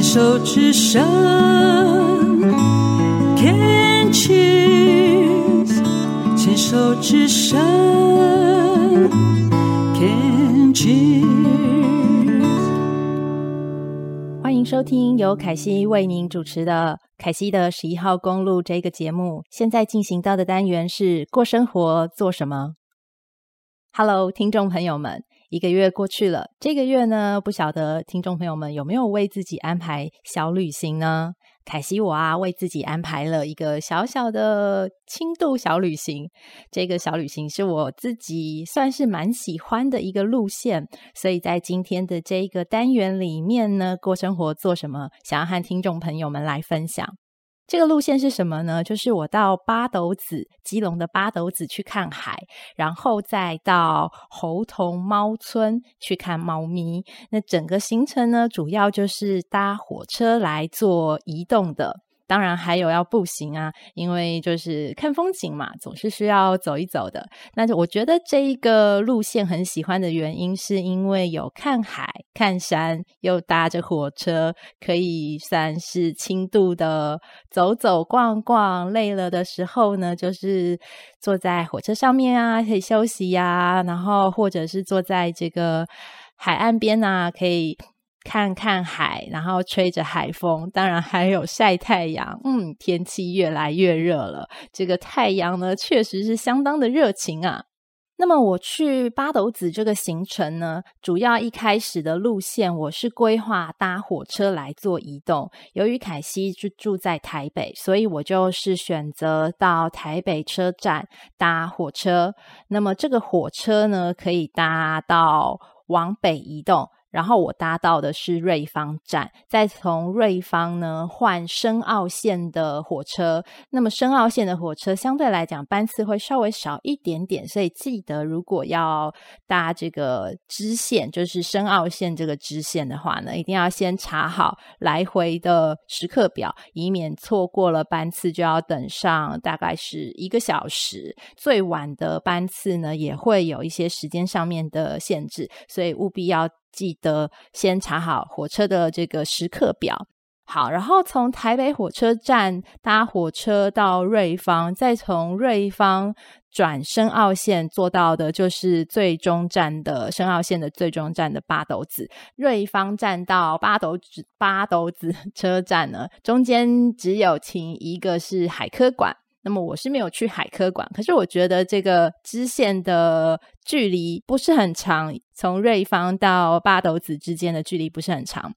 牵手之声，Can cheers，牵手之声，Can cheers。欢迎收听由凯西为您主持的《凯西的十一号公路》这个节目。现在进行到的单元是过生活做什么？Hello，听众朋友们。一个月过去了，这个月呢，不晓得听众朋友们有没有为自己安排小旅行呢？凯西我啊，为自己安排了一个小小的轻度小旅行。这个小旅行是我自己算是蛮喜欢的一个路线，所以在今天的这一个单元里面呢，过生活做什么，想要和听众朋友们来分享。这个路线是什么呢？就是我到八斗子，基隆的八斗子去看海，然后再到猴头猫村去看猫咪。那整个行程呢，主要就是搭火车来做移动的。当然还有要步行啊，因为就是看风景嘛，总是需要走一走的。那就我觉得这一个路线很喜欢的原因，是因为有看海、看山，又搭着火车，可以算是轻度的走走逛逛。累了的时候呢，就是坐在火车上面啊，可以休息呀，然后或者是坐在这个海岸边啊，可以。看看海，然后吹着海风，当然还有晒太阳。嗯，天气越来越热了，这个太阳呢，确实是相当的热情啊。那么我去八斗子这个行程呢，主要一开始的路线我是规划搭火车来做移动。由于凯西就住在台北，所以我就是选择到台北车站搭火车。那么这个火车呢，可以搭到往北移动。然后我搭到的是瑞芳站，再从瑞芳呢换深澳线的火车。那么深澳线的火车相对来讲班次会稍微少一点点，所以记得如果要搭这个支线，就是深澳线这个支线的话呢，一定要先查好来回的时刻表，以免错过了班次就要等上大概是一个小时。最晚的班次呢也会有一些时间上面的限制，所以务必要。记得先查好火车的这个时刻表。好，然后从台北火车站搭火车到瑞芳，再从瑞芳转深澳线坐到的就是最终站的深澳线的最终站的八斗子。瑞芳站到八斗子八斗子 车站呢，中间只有停一个是海科馆。那么我是没有去海科馆，可是我觉得这个支线的距离不是很长，从瑞芳到八斗子之间的距离不是很长。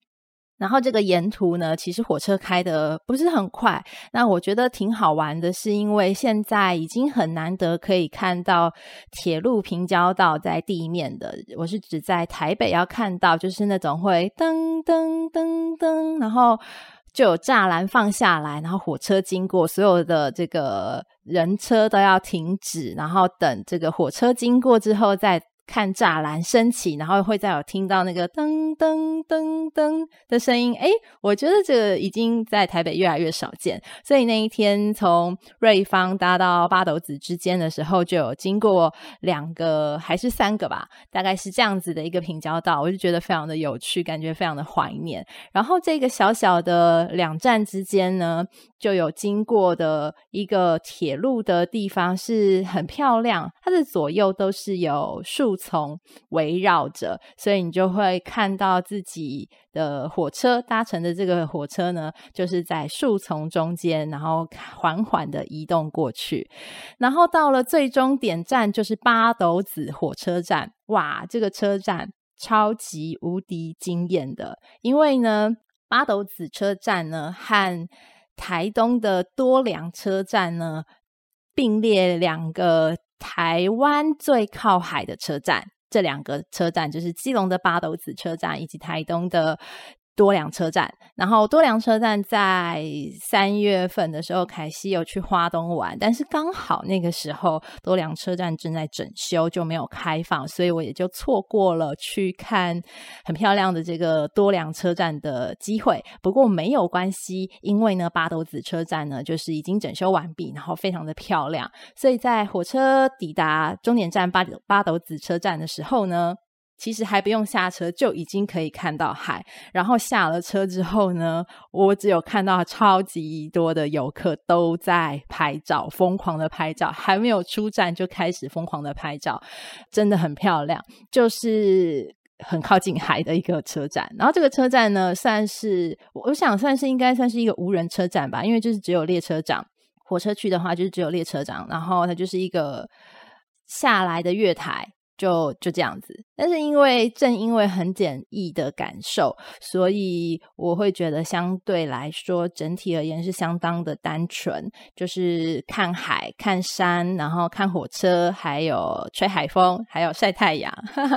然后这个沿途呢，其实火车开得不是很快。那我觉得挺好玩的，是因为现在已经很难得可以看到铁路平交道在地面的。我是指在台北要看到，就是那种会噔噔噔噔，然后。就有栅栏放下来，然后火车经过，所有的这个人车都要停止，然后等这个火车经过之后再。看栅栏升起，然后会再有听到那个噔噔噔噔的声音。诶，我觉得这个已经在台北越来越少见。所以那一天从瑞芳搭到八斗子之间的时候，就有经过两个还是三个吧，大概是这样子的一个平交道，我就觉得非常的有趣，感觉非常的怀念。然后这个小小的两站之间呢，就有经过的一个铁路的地方是很漂亮，它的左右都是有树丛围绕着，所以你就会看到自己的火车搭乘的这个火车呢，就是在树丛中间，然后缓缓的移动过去，然后到了最终点站就是八斗子火车站。哇，这个车站超级无敌惊艳的，因为呢，八斗子车站呢和台东的多良车站呢，并列两个台湾最靠海的车站。这两个车站就是基隆的八斗子车站，以及台东的。多良车站，然后多良车站在三月份的时候，凯西有去花东玩，但是刚好那个时候多良车站正在整修，就没有开放，所以我也就错过了去看很漂亮的这个多良车站的机会。不过没有关系，因为呢，八斗子车站呢就是已经整修完毕，然后非常的漂亮，所以在火车抵达终点站八八斗子车站的时候呢。其实还不用下车就已经可以看到海。然后下了车之后呢，我只有看到超级多的游客都在拍照，疯狂的拍照，还没有出站就开始疯狂的拍照，真的很漂亮，就是。很靠近海的一个车站，然后这个车站呢，算是我想算是应该算是一个无人车站吧，因为就是只有列车长，火车去的话就是只有列车长，然后它就是一个下来的月台。就就这样子，但是因为正因为很简易的感受，所以我会觉得相对来说整体而言是相当的单纯，就是看海、看山，然后看火车，还有吹海风，还有晒太阳，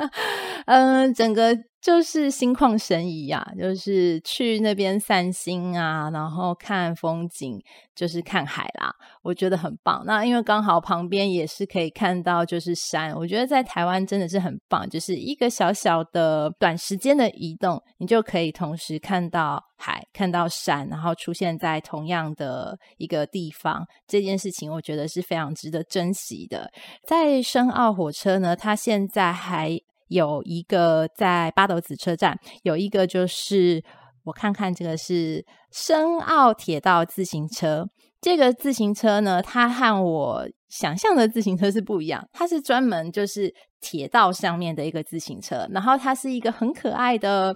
嗯，整个。就是心旷神怡呀，就是去那边散心啊，然后看风景，就是看海啦，我觉得很棒。那因为刚好旁边也是可以看到就是山，我觉得在台湾真的是很棒，就是一个小小的短时间的移动，你就可以同时看到海、看到山，然后出现在同样的一个地方。这件事情我觉得是非常值得珍惜的。在深澳火车呢，它现在还。有一个在八斗子车站，有一个就是我看看，这个是深澳铁道自行车。这个自行车呢，它和我想象的自行车是不一样，它是专门就是铁道上面的一个自行车，然后它是一个很可爱的，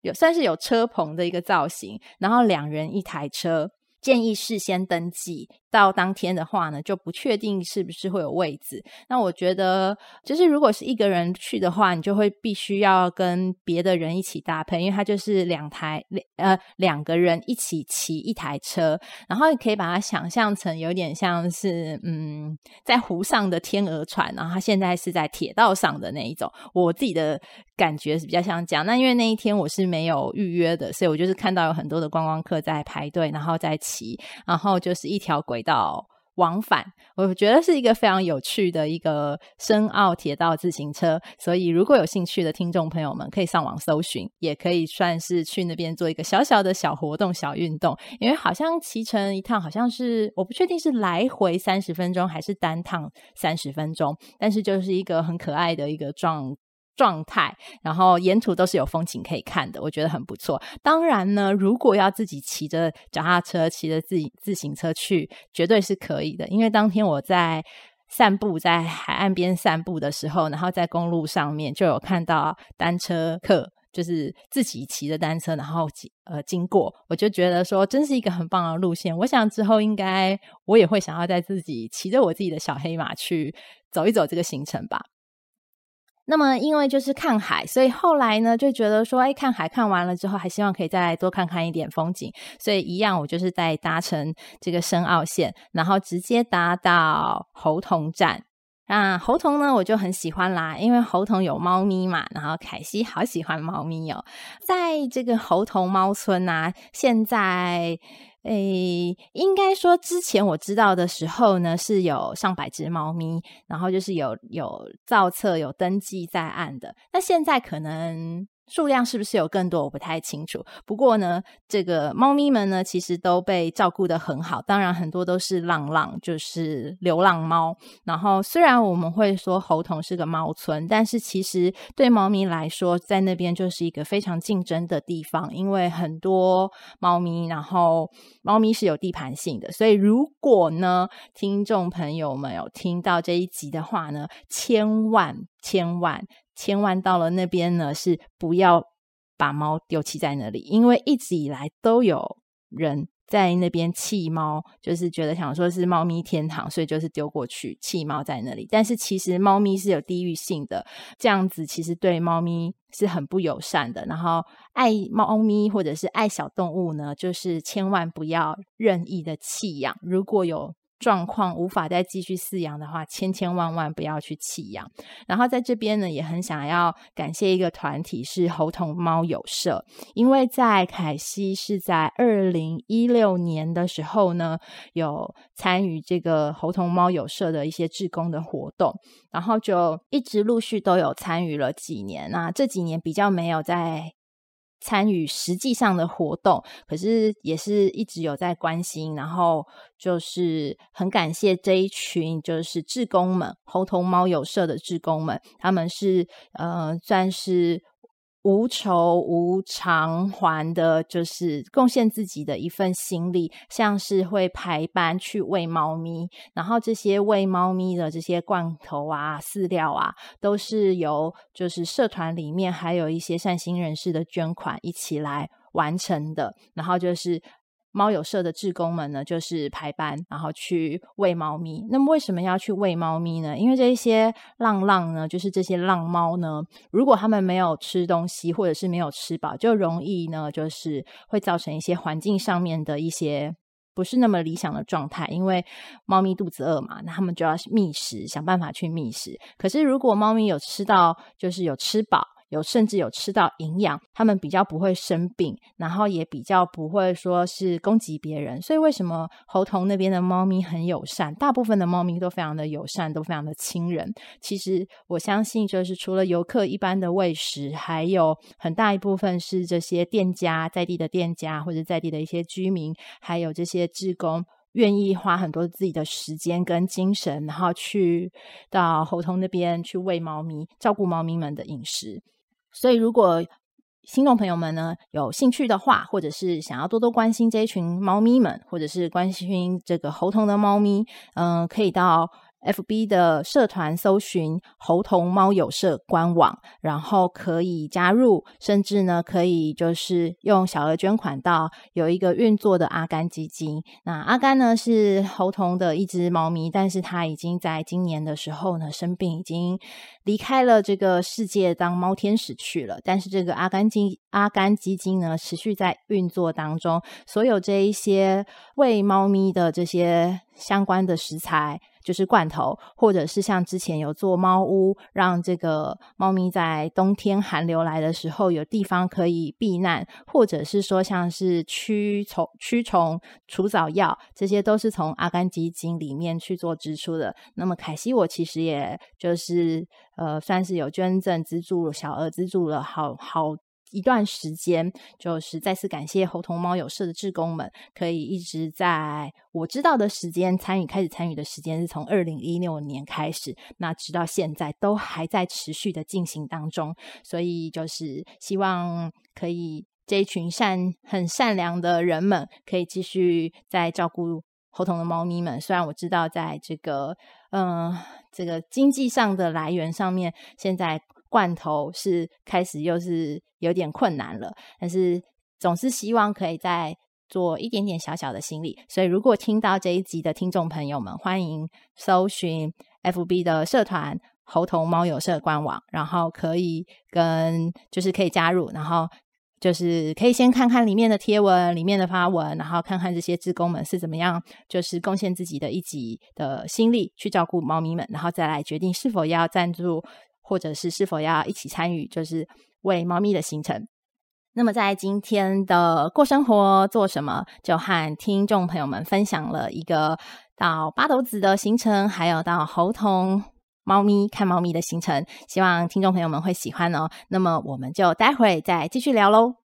有算是有车棚的一个造型，然后两人一台车。建议事先登记，到当天的话呢，就不确定是不是会有位置。那我觉得，就是如果是一个人去的话，你就会必须要跟别的人一起搭配，因为它就是两台两呃两个人一起骑一台车，然后你可以把它想象成有点像是嗯在湖上的天鹅船，然后它现在是在铁道上的那一种。我自己的感觉是比较像这样。那因为那一天我是没有预约的，所以我就是看到有很多的观光客在排队，然后在骑。然后就是一条轨道往返，我觉得是一个非常有趣的一个深澳铁道自行车。所以如果有兴趣的听众朋友们，可以上网搜寻，也可以算是去那边做一个小小的小活动、小运动。因为好像骑乘一趟，好像是我不确定是来回三十分钟还是单趟三十分钟，但是就是一个很可爱的一个状。状态，然后沿途都是有风景可以看的，我觉得很不错。当然呢，如果要自己骑着脚踏车、骑着自己自行车去，绝对是可以的。因为当天我在散步，在海岸边散步的时候，然后在公路上面就有看到单车客，就是自己骑着单车，然后呃经过，我就觉得说，真是一个很棒的路线。我想之后应该我也会想要在自己骑着我自己的小黑马去走一走这个行程吧。那么，因为就是看海，所以后来呢就觉得说，哎，看海看完了之后，还希望可以再多看看一点风景，所以一样，我就是在搭乘这个深澳线，然后直接搭到猴童站。那猴童呢，我就很喜欢啦，因为猴童有猫咪嘛，然后凯西好喜欢猫咪哦，在这个猴童猫村啊，现在。诶，应该说之前我知道的时候呢，是有上百只猫咪，然后就是有有造册、有登记在案的。那现在可能。数量是不是有更多？我不太清楚。不过呢，这个猫咪们呢，其实都被照顾得很好。当然，很多都是浪浪，就是流浪猫。然后，虽然我们会说猴硐是个猫村，但是其实对猫咪来说，在那边就是一个非常竞争的地方，因为很多猫咪，然后猫咪是有地盘性的。所以，如果呢，听众朋友们有听到这一集的话呢，千万千万。千万到了那边呢，是不要把猫丢弃在那里，因为一直以来都有人在那边弃猫，就是觉得想说是猫咪天堂，所以就是丢过去弃猫在那里。但是其实猫咪是有地域性的，这样子其实对猫咪是很不友善的。然后爱猫咪或者是爱小动物呢，就是千万不要任意的弃养。如果有状况无法再继续饲养的话，千千万万不要去弃养。然后在这边呢，也很想要感谢一个团体，是猴硐猫友社，因为在凯西是在二零一六年的时候呢，有参与这个猴硐猫友社的一些志工的活动，然后就一直陆续都有参与了几年。那这几年比较没有在参与实际上的活动，可是也是一直有在关心，然后就是很感谢这一群就是志工们，猴头猫友社的志工们，他们是呃算是。无酬无偿还的，就是贡献自己的一份心力，像是会排班去喂猫咪，然后这些喂猫咪的这些罐头啊、饲料啊，都是由就是社团里面还有一些善心人士的捐款一起来完成的，然后就是。猫友社的志工们呢，就是排班，然后去喂猫咪。那么为什么要去喂猫咪呢？因为这些浪浪呢，就是这些浪猫呢，如果他们没有吃东西，或者是没有吃饱，就容易呢，就是会造成一些环境上面的一些不是那么理想的状态。因为猫咪肚子饿嘛，那他们就要觅食，想办法去觅食。可是如果猫咪有吃到，就是有吃饱。有甚至有吃到营养，他们比较不会生病，然后也比较不会说是攻击别人。所以为什么猴硐那边的猫咪很友善？大部分的猫咪都非常的友善，都非常的亲人。其实我相信，就是除了游客一般的喂食，还有很大一部分是这些店家在地的店家，或者在地的一些居民，还有这些志工。愿意花很多自己的时间跟精神，然后去到猴硐那边去喂猫咪，照顾猫咪们的饮食。所以，如果听众朋友们呢有兴趣的话，或者是想要多多关心这一群猫咪们，或者是关心这个喉痛的猫咪，嗯、可以到。FB 的社团搜寻猴童猫友社官网，然后可以加入，甚至呢可以就是用小额捐款到有一个运作的阿甘基金。那阿甘呢是猴童的一只猫咪，但是它已经在今年的时候呢生病，已经离开了这个世界当猫天使去了。但是这个阿甘基阿甘基金呢持续在运作当中，所有这一些喂猫咪的这些相关的食材。就是罐头，或者是像之前有做猫屋，让这个猫咪在冬天寒流来的时候有地方可以避难，或者是说像是驱虫、驱虫除蚤药，这些都是从阿甘基金里面去做支出的。那么凯西，我其实也就是呃，算是有捐赠资助，小额资助了好好。一段时间，就是再次感谢猴童猫友社的志工们，可以一直在我知道的时间参与，开始参与的时间是从二零一六年开始，那直到现在都还在持续的进行当中，所以就是希望可以这一群善很善良的人们可以继续在照顾猴童的猫咪们。虽然我知道在这个嗯、这个经济上的来源上面，现在。罐头是开始又是有点困难了，但是总是希望可以再做一点点小小的心力。所以，如果听到这一集的听众朋友们，欢迎搜寻 FB 的社团“猴硐猫友社”官网，然后可以跟就是可以加入，然后就是可以先看看里面的贴文、里面的发文，然后看看这些志工们是怎么样，就是贡献自己的一己的心力去照顾猫咪们，然后再来决定是否要赞助。或者是是否要一起参与，就是喂猫咪的行程。那么在今天的过生活做什么，就和听众朋友们分享了一个到八斗子的行程，还有到猴童猫咪看猫咪的行程。希望听众朋友们会喜欢哦。那么我们就待会再继续聊喽。